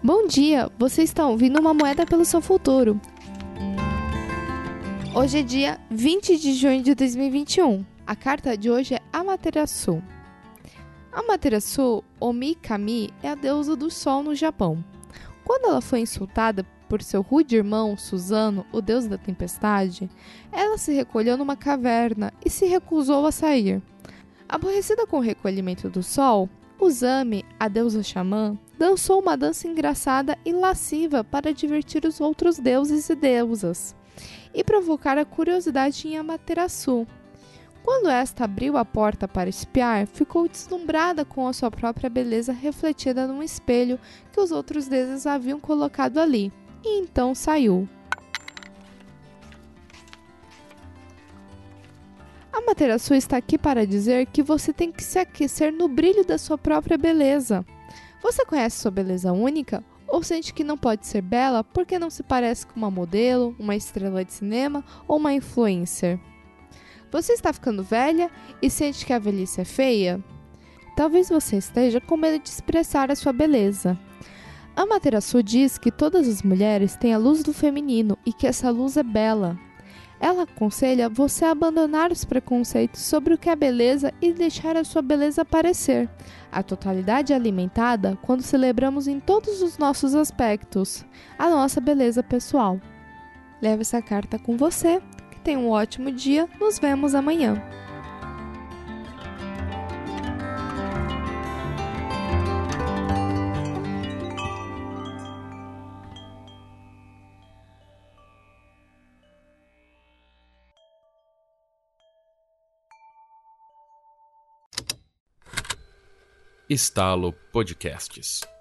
Bom dia, você está ouvindo uma moeda pelo seu futuro. Hoje é dia 20 de junho de 2021. A carta de hoje é Amaterasu. Amaterasu, ou Mikami, é a deusa do sol no Japão. Quando ela foi insultada por seu rude irmão, Suzano, o deus da tempestade, ela se recolheu numa caverna e se recusou a sair. Aborrecida com o recolhimento do sol, Uzami, a deusa xamã, dançou uma dança engraçada e lasciva para divertir os outros deuses e deusas e provocar a curiosidade em Amaterasu. Quando esta abriu a porta para espiar, ficou deslumbrada com a sua própria beleza refletida num espelho que os outros deuses haviam colocado ali e então saiu. A Materaçu está aqui para dizer que você tem que se aquecer no brilho da sua própria beleza. Você conhece sua beleza única? Ou sente que não pode ser bela porque não se parece com uma modelo, uma estrela de cinema ou uma influencer? Você está ficando velha e sente que a velhice é feia? Talvez você esteja com medo de expressar a sua beleza. Amaterasu diz que todas as mulheres têm a luz do feminino e que essa luz é bela. Ela aconselha você a abandonar os preconceitos sobre o que é beleza e deixar a sua beleza aparecer. A totalidade é alimentada quando celebramos em todos os nossos aspectos a nossa beleza pessoal. Leve essa carta com você. Que tenha um ótimo dia. Nos vemos amanhã. Estalo Podcasts.